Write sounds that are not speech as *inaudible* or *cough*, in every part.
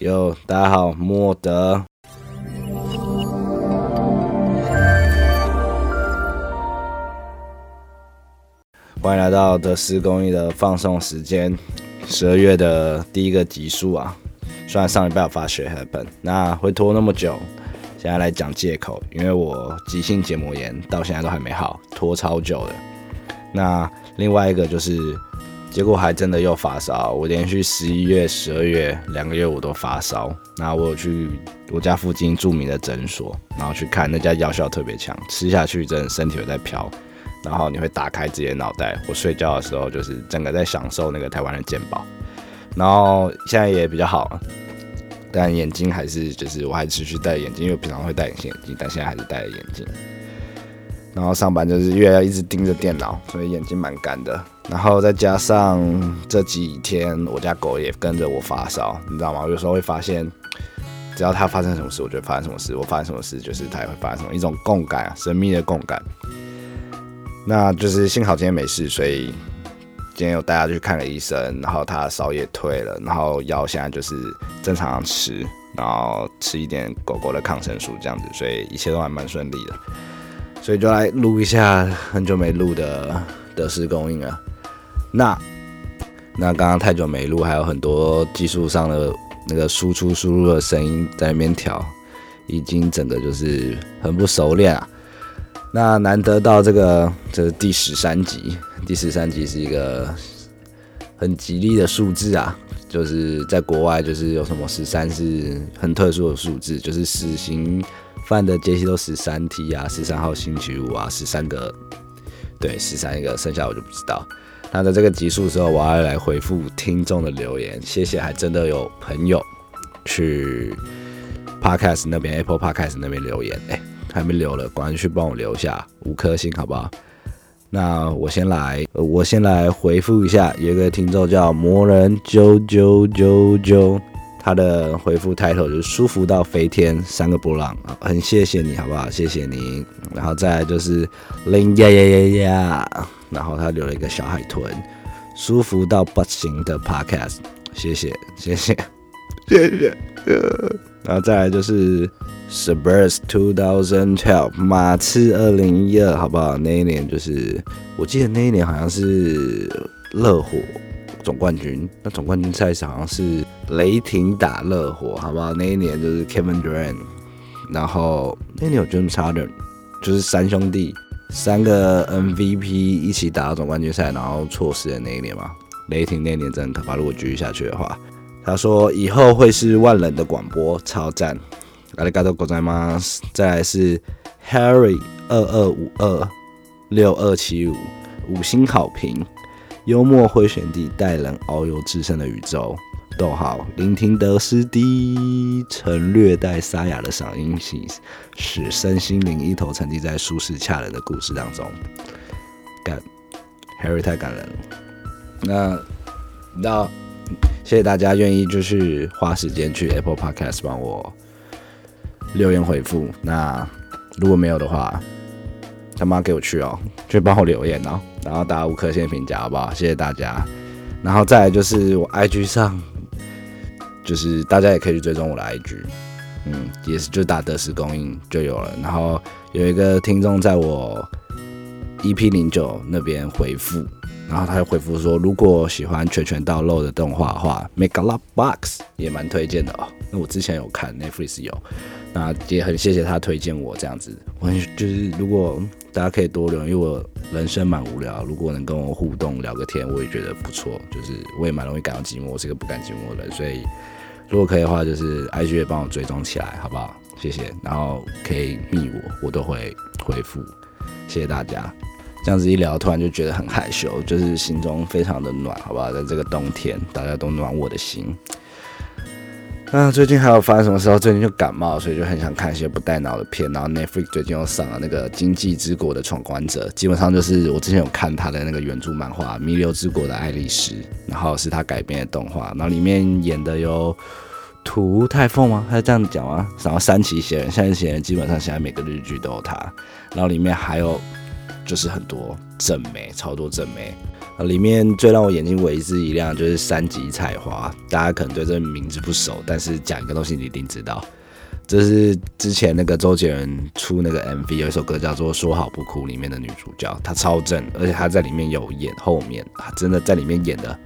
哟，大家好，莫德。欢迎来到德斯公益的放送时间，十二月的第一个集数啊。虽然上礼拜有发学 happen，那会拖那么久，现在来讲借口，因为我急性结膜炎到现在都还没好，拖超久的。那另外一个就是，结果还真的又发烧，我连续十一月、十二月两个月我都发烧。那我有去我家附近著名的诊所，然后去看那家药效特别强，吃下去真的身体有在飘。然后你会打开自己的脑袋，我睡觉的时候就是整个在享受那个台湾的健保，然后现在也比较好，但眼睛还是就是我还持续戴眼镜，因为我平常会戴隐形眼镜，但现在还是戴眼镜。然后上班就是越要一直盯着电脑，所以眼睛蛮干的。然后再加上这几天我家狗也跟着我发烧，你知道吗？有时候会发现，只要它发生什么事，我就发生什么事；我发生什么事，就是它也会发生什么，一种共感啊，神秘的共感。那就是幸好今天没事，所以今天又带它去看了医生，然后它烧也退了，然后药现在就是正常吃，然后吃一点狗狗的抗生素这样子，所以一切都还蛮顺利的。所以就来录一下很久没录的德式供应了。那那刚刚太久没录，还有很多技术上的那个输出输入的声音在那边调，已经整个就是很不熟练啊。那难得到这个，这是第十三集。第十三集是一个很吉利的数字啊，就是在国外，就是有什么十三是很特殊的数字，就是死刑犯的阶梯都十三梯啊，十三号星期五啊，十三个，对，十三个，剩下我就不知道。那在这个集数之后，我要来回复听众的留言，谢谢，还真的有朋友去 Podcast 那边，Apple Podcast 那边留言，哎。还没留了，赶紧去帮我留下五颗星，好不好？那我先来，我先来回复一下，有一个听众叫魔人啾啾啾啾，他的回复 title 就是舒服到飞天三个波浪啊，很谢谢你好不好？谢谢你。然后再来就是零呀呀呀呀，然后他留了一个小海豚，舒服到不行的 podcast，谢谢谢谢谢谢。然后再来就是。Subers two thousand twelve，马刺二零一二，好不好？那一年就是，我记得那一年好像是热火总冠军，那总冠军赛事好像是雷霆打热火，好不好？那一年就是 Kevin Durant，然后那年有 James Harden，就是三兄弟三个 MVP 一起打到总冠军赛，然后错失的那一年嘛。雷霆那一年真的可怕，如果继续下去的话，他说以后会是万人的广播，超赞。阿里嘎多狗仔吗？再来是 Harry 二二五二六二七五五星好评，幽默会选地带人遨游至深的宇宙。逗号，聆听德斯低沉略带沙哑的嗓音，使身心灵一头沉浸在舒适恰人的故事当中。感 Harry 太感人了。那那谢谢大家愿意就是花时间去 Apple Podcast 帮我。留言回复，那如果没有的话，他妈给我去哦，去帮我留言哦，然后打五颗星评价，好不好？谢谢大家。然后再来就是我 IG 上，就是大家也可以去追踪我的 IG，嗯，也是就打德式供应就有了。然后有一个听众在我 EP 零九那边回复，然后他就回复说，如果喜欢拳拳到肉的动画的话，Make a Lot Box 也蛮推荐的哦。那我之前有看 Netflix 有。那也很谢谢他推荐我这样子，我就是如果大家可以多留，因为我人生蛮无聊，如果能跟我互动聊个天，我也觉得不错。就是我也蛮容易感到寂寞，我是一个不感寂寞的人，所以如果可以的话，就是 IG 也帮我追踪起来，好不好？谢谢。然后可以密我，我都会回复。谢谢大家。这样子一聊，突然就觉得很害羞，就是心中非常的暖，好不好？在这个冬天，大家都暖我的心。啊最近还有发生什么事？最近就感冒，所以就很想看一些不带脑的片。然后 Netflix 最近又上了那个《经济之国的闯关者》，基本上就是我之前有看他的那个原著漫画《弥留之国的爱丽丝》，然后是他改编的动画。然后里面演的有涂太凤吗？他是这样讲吗？然后三崎贤人，三崎贤人基本上现在每个日剧都有他。然后里面还有就是很多正妹，超多正妹。里面最让我眼睛为之一亮就是三级彩花，大家可能对这个名字不熟，但是讲一个东西你一定知道，这是之前那个周杰伦出那个 MV 有一首歌叫做《说好不哭》里面的女主角，她超正，而且她在里面有演后面，她真的在里面演的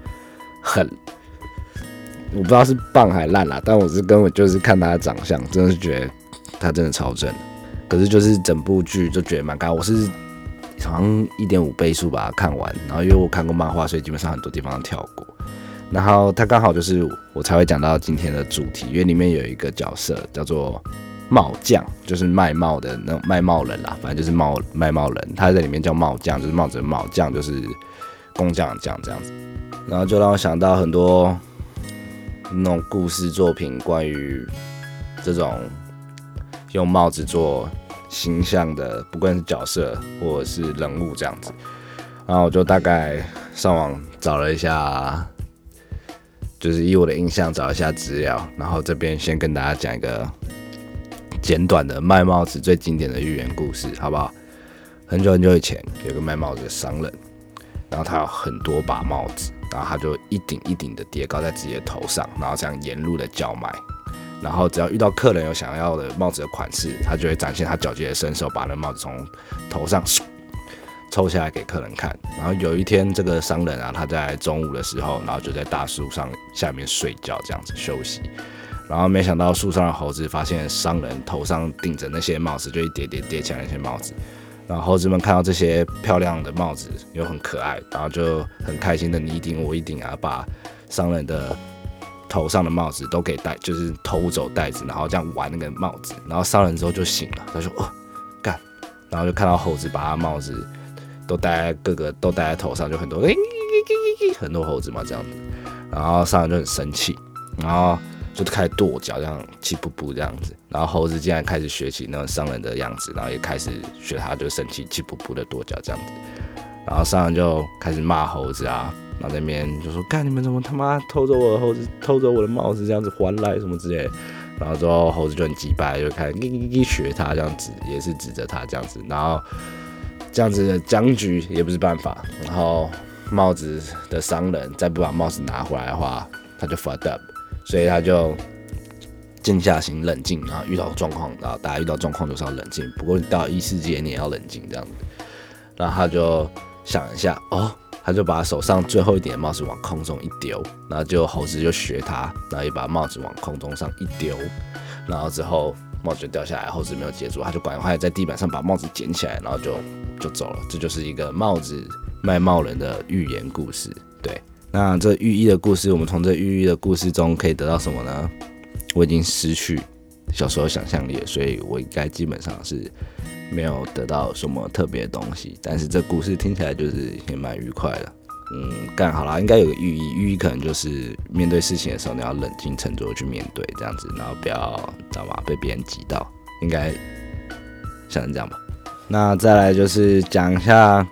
很，我不知道是棒还烂啦，但我是根本就是看她的长相，真的是觉得她真的超正，可是就是整部剧就觉得蛮尬，我是。好像一点五倍速把它看完，然后因为我看过漫画，所以基本上很多地方都跳过。然后它刚好就是我才会讲到今天的主题，因为里面有一个角色叫做帽匠，就是卖帽的那种卖帽人啦，反正就是帽卖帽人，他在里面叫帽匠，就是帽子的帽匠，就是工匠匠这样子。然后就让我想到很多那种故事作品，关于这种用帽子做。形象的，不管是角色或者是人物这样子，然后我就大概上网找了一下，就是以我的印象找一下资料，然后这边先跟大家讲一个简短的卖帽子最经典的寓言故事，好不好？很久很久以前，有个卖帽子的商人，然后他有很多把帽子，然后他就一顶一顶的叠高在自己的头上，然后这样沿路的叫卖。然后只要遇到客人有想要的帽子的款式，他就会展现他矫捷的身手，把那帽子从头上 *tsk* 抽下来给客人看。然后有一天，这个商人啊，他在中午的时候，然后就在大树上下面睡觉，这样子休息。然后没想到树上的猴子发现商人头上顶着那些帽子，就一叠叠叠起来那些帽子。然后猴子们看到这些漂亮的帽子又很可爱，然后就很开心的你一顶我一顶啊，把商人的。头上的帽子都给戴，就是偷走袋子，然后这样玩那个帽子，然后商人之后就醒了，他说：“哦，干！”然后就看到猴子把他帽子都戴在各个都戴在头上，就很多很多猴子嘛这样子，然后商人就很生气，然后就开始跺脚，这样气噗噗这样子，然后猴子竟然开始学起那种商人的样子，然后也开始学他就生气气噗噗的跺脚这样子，然后商人就开始骂猴子啊。然后那边就说：“干你们怎么他妈偷走我的猴子，偷走我的帽子，这样子还来什么之类。”然后之后猴子就很急败，就开始学他这样子，也是指着他这样子。然后这样子的僵局也不是办法。然后帽子的商人再不把帽子拿回来的话，他就 fucked up。所以他就静下心冷静。然后遇到状况，然后大家遇到状况就是要冷静。不过你到异世界你也要冷静这样子。然后他就想一下，哦。他就把手上最后一点帽子往空中一丢，然后就猴子就学他，然后也把帽子往空中上一丢，然后之后帽子就掉下来，猴子没有接住，他就赶快在地板上把帽子捡起来，然后就就走了。这就是一个帽子卖帽人的寓言故事。对，那这寓意的故事，我们从这寓意的故事中可以得到什么呢？我已经失去小时候想象力了，所以我应该基本上是。没有得到什么特别的东西，但是这故事听起来就是也蛮愉快的。嗯，干好了，应该有个寓意，寓意可能就是面对事情的时候，你要冷静沉着去面对，这样子，然后不要知道吗？被别人挤到，应该像这样吧。那再来就是讲一下，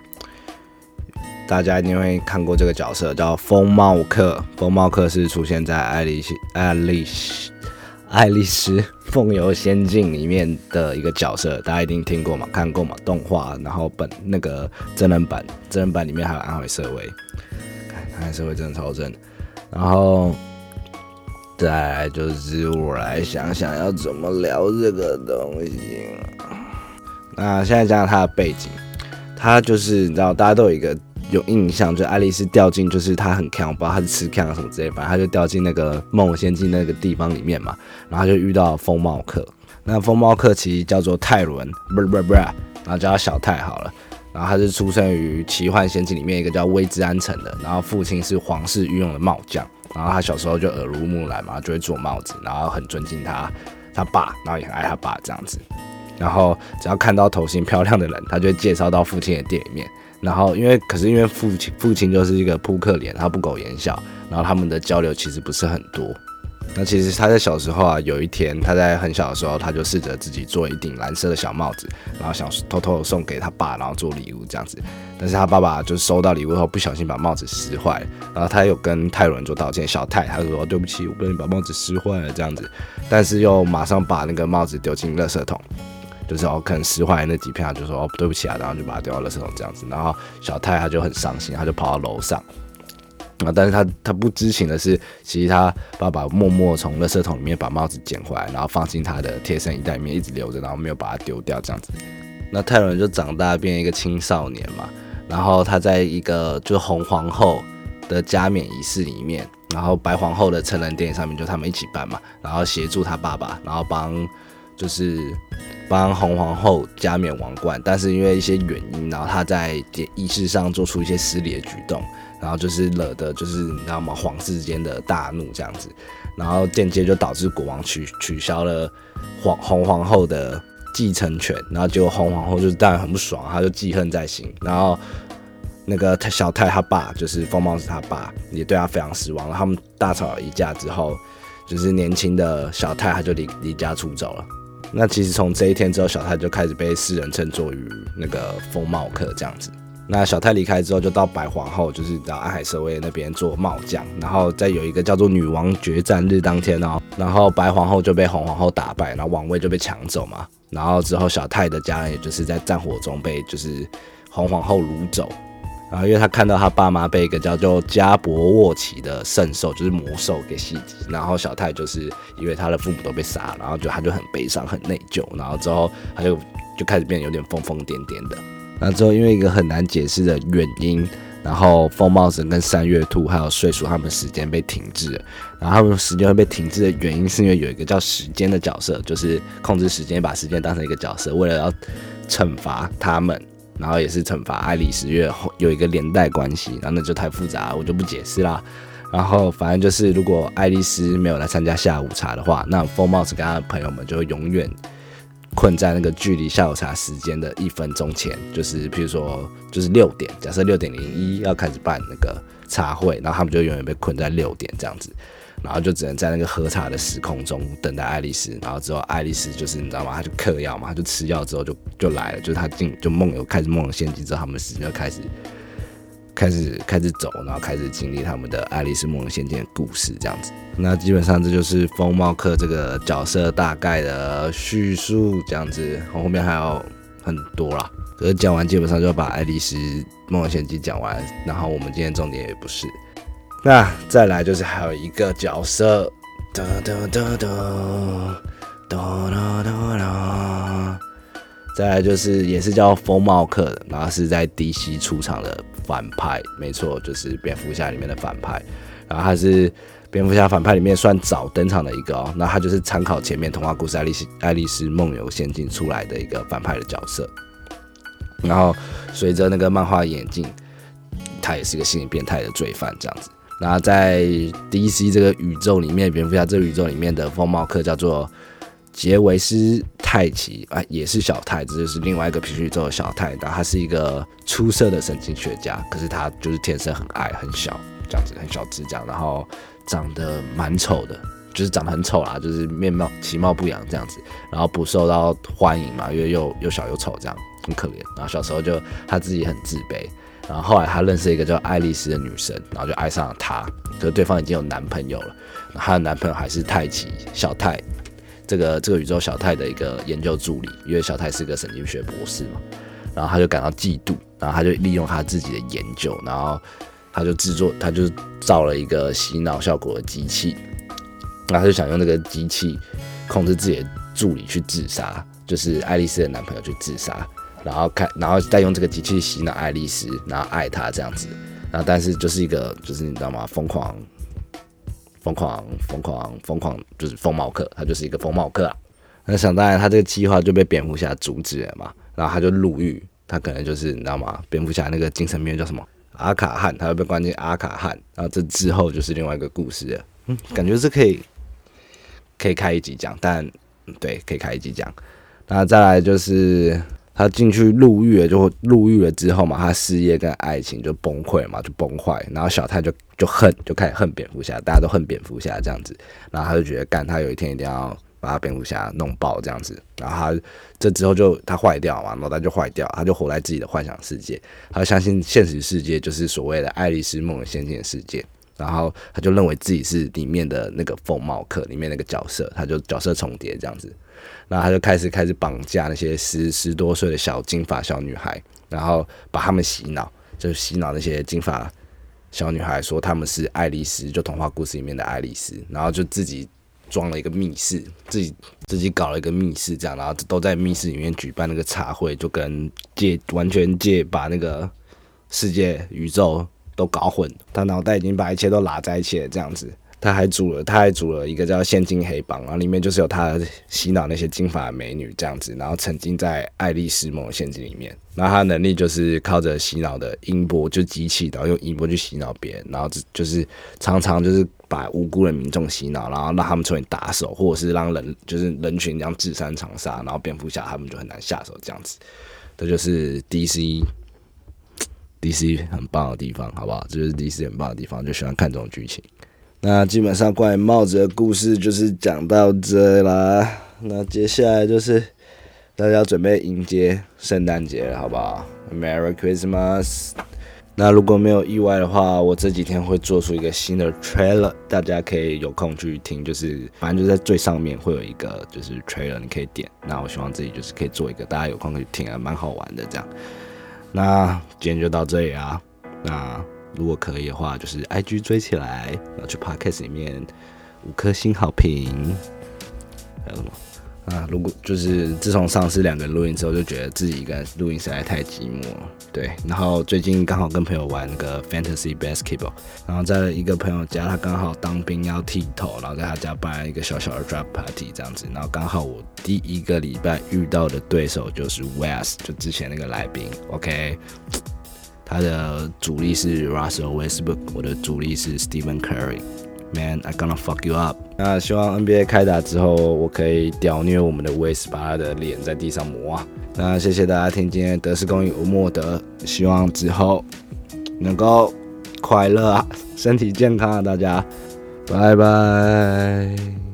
大家一定会看过这个角色，叫风帽客。风帽客是出现在《爱丽丝》《爱丽丝》《爱丽丝》。《风游仙境》里面的一个角色，大家一定听过嘛？看过嘛？动画，然后本那个真人版，真人版里面还有安徽社会，*laughs* 安徽社会真的超正。然后再就是我来想想要怎么聊这个东西。那现在讲讲他的背景，他就是你知道，大家都有一个。有印象，就爱丽丝掉进，就是她很强，不知道她是吃强什么之类，反正她就掉进那个梦仙境那个地方里面嘛，然后就遇到风帽客。那风帽客其实叫做泰伦，不不不，然后叫他小泰好了。然后他是出生于奇幻仙境里面一个叫威兹安城的，然后父亲是皇室御用的帽匠，然后他小时候就耳濡目染嘛，就会做帽子，然后很尊敬他他爸，然后也很爱他爸这样子。然后只要看到头型漂亮的人，他就会介绍到父亲的店里面。然后，因为可是因为父亲父亲就是一个扑克脸，他不苟言笑，然后他们的交流其实不是很多。那其实他在小时候啊，有一天他在很小的时候，他就试着自己做一顶蓝色的小帽子，然后想偷偷送给他爸，然后做礼物这样子。但是他爸爸就收到礼物后，不小心把帽子撕坏了，然后他有跟泰伦做道歉，小泰他说对不起，我不小心把帽子撕坏了这样子，但是又马上把那个帽子丢进垃圾桶。就是哦可能释怀那几片，他就说哦对不起啊，然后就把它丢到垃圾桶这样子。然后小泰他就很伤心，他就跑到楼上。啊！但是他他不知情的是，其实他爸爸默默从垃圾桶里面把帽子捡回来，然后放进他的贴身衣袋里面，一直留着，然后没有把它丢掉这样子。那泰伦就长大变一个青少年嘛，然后他在一个就红皇后的加冕仪式里面，然后白皇后的成人电影上面就他们一起办嘛，然后协助他爸爸，然后帮就是帮红皇后加冕王冠，但是因为一些原因，然后他在仪式上做出一些失礼的举动。然后就是惹的，就是你知道吗？皇室之间的大怒这样子，然后间接就导致国王取取消了皇红皇后的继承权，然后结果红皇后就当然很不爽，他就记恨在心。然后那个小泰他爸就是风帽子他爸也对他非常失望，他们大吵了一架之后，就是年轻的小泰他就离离家出走了。那其实从这一天之后，小泰就开始被世人称作于那个风帽客这样子。那小泰离开之后，就到白皇后，就是到安海社卫那边做帽将，然后再有一个叫做女王决战日当天哦，然后白皇后就被红皇后打败，然后王位就被抢走嘛，然后之后小泰的家人也就是在战火中被就是红皇后掳走，然后因为他看到他爸妈被一个叫做加伯沃奇的圣兽，就是魔兽给袭击，然后小泰就是因为他的父母都被杀，然后就他就很悲伤很内疚，然后之后他就就开始变得有点疯疯癫癫的。那之后，因为一个很难解释的原因，然后风帽神跟三月兔还有睡鼠他们时间被停滞。然后他们时间会被停滞的原因，是因为有一个叫时间的角色，就是控制时间，把时间当成一个角色，为了要惩罚他们，然后也是惩罚爱丽丝，因为有一个连带关系。然后那就太复杂，我就不解释啦。然后反正就是，如果爱丽丝没有来参加下午茶的话，那风帽子跟他的朋友们就会永远。困在那个距离下午茶时间的一分钟前，就是譬如说，就是六点，假设六点零一要开始办那个茶会，然后他们就永远被困在六点这样子，然后就只能在那个喝茶的时空中等待爱丽丝，然后之后爱丽丝就是你知道吗？她就嗑药嘛，她就吃药之后就就来了，就是他进就梦游开始梦游仙境之后，他们时间就开始。开始开始走，然后开始经历他们的《爱丽丝梦游仙境》的故事，这样子。那基本上这就是风帽客这个角色大概的叙述，这样子。后面还有很多啦，可是讲完基本上就要把《爱丽丝梦游仙境》讲完。然后我们今天重点也不是。那再来就是还有一个角色，哒哒哒哒哒哒哒哒。再来就是也是叫风帽客，然后是在 DC 出场的。反派没错，就是蝙蝠侠里面的反派，然后他是蝙蝠侠反派里面算早登场的一个哦。那他就是参考前面童话故事《爱丽丝爱丽丝梦游仙境》出来的一个反派的角色。然后随着那个漫画演进，他也是一个心理变态的罪犯这样子。然后在 DC 这个宇宙里面，蝙蝠侠这个宇宙里面的风貌客叫做。杰维斯泰奇啊，也是小泰，这就是另外一个皮宇宙的小泰。然后他是一个出色的神经学家，可是他就是天生很矮很小，这样子很小只这样，然后长得蛮丑的，就是长得很丑啦，就是面貌其貌不扬这样子，然后不受到欢迎嘛，因为又又小又丑这样，很可怜。然后小时候就他自己很自卑，然后后来他认识一个叫爱丽丝的女生，然后就爱上了她，可是对方已经有男朋友了，她的男朋友还是泰奇小泰。这个这个宇宙小泰的一个研究助理，因为小泰是个神经学博士嘛，然后他就感到嫉妒，然后他就利用他自己的研究，然后他就制作，他就造了一个洗脑效果的机器，然后他就想用那个机器控制自己的助理去自杀，就是爱丽丝的男朋友去自杀，然后看，然后再用这个机器洗脑爱丽丝，然后爱她这样子，然后但是就是一个就是你知道吗？疯狂。疯狂疯狂疯狂，就是疯帽客，他就是一个疯帽客啊。那想当然，他这个计划就被蝙蝠侠阻止了嘛。然后他就入狱，他可能就是你知道吗？蝙蝠侠那个精神病叫什么？阿卡汉，他会被关进阿卡汉。然后这之后就是另外一个故事了。嗯，感觉是可以可以开一集讲，但对，可以开一集讲。那再来就是。他进去入狱了，就入狱了之后嘛，他事业跟爱情就崩溃嘛，就崩坏。然后小泰就就恨，就开始恨蝙蝠侠，大家都恨蝙蝠侠这样子。然后他就觉得，干他有一天一定要把蝙蝠侠弄爆这样子。然后他这之后就他坏掉嘛，脑袋就坏掉，他就活在自己的幻想世界，他相信现实世界就是所谓的爱丽丝梦的仙境世界。然后他就认为自己是里面的那个风帽客里面那个角色，他就角色重叠这样子，然后他就开始开始绑架那些十十多岁的小金发小女孩，然后把他们洗脑，就洗脑那些金发小女孩说他们是爱丽丝，就童话故事里面的爱丽丝，然后就自己装了一个密室，自己自己搞了一个密室这样，然后都在密室里面举办那个茶会，就跟借完全借把那个世界宇宙。都搞混，他脑袋已经把一切都拉在一起了，这样子。他还组了，他还组了一个叫“现金黑帮”，然后里面就是有他洗脑那些金发美女这样子，然后沉浸在爱丽丝梦的陷阱里面。那他能力就是靠着洗脑的音波，就机器，然后用音波去洗脑别人，然后就是常常就是把无辜的民众洗脑，然后让他们成为打手，或者是让人就是人群这样自相长杀，然后蝙蝠侠他们就很难下手这样子。这就是 DC。DC 很棒的地方，好不好？这就是 DC 很棒的地方，就喜欢看这种剧情。那基本上关于帽子的故事就是讲到这啦。那接下来就是大家准备迎接圣诞节了，好不好？Merry Christmas！那如果没有意外的话，我这几天会做出一个新的 trailer，大家可以有空去听。就是反正就在最上面会有一个就是 trailer，你可以点。那我希望自己就是可以做一个，大家有空可以听啊，蛮好玩的这样。那今天就到这里啊。那如果可以的话，就是 I G 追起来，然后去 Podcast 里面五颗星好评。还有什么？啊，如果就是自从上次两个人录音之后，就觉得自己一个人录音实在太寂寞了。对，然后最近刚好跟朋友玩个 Fantasy Basketball，然后在一个朋友家，他刚好当兵要剃头，然后在他家办了一个小小的 Drop Party 这样子，然后刚好我第一个礼拜遇到的对手就是 West，就之前那个来宾，OK，他的主力是 Russell Westbrook，我的主力是 Stephen Curry。Man, I gonna fuck you up。那希望 NBA 开打之后，我可以屌虐我们的 Wes，把他的脸在地上磨啊。那谢谢大家听今天德式公寓吴莫德，希望之后能够快乐啊，身体健康啊，大家，拜拜。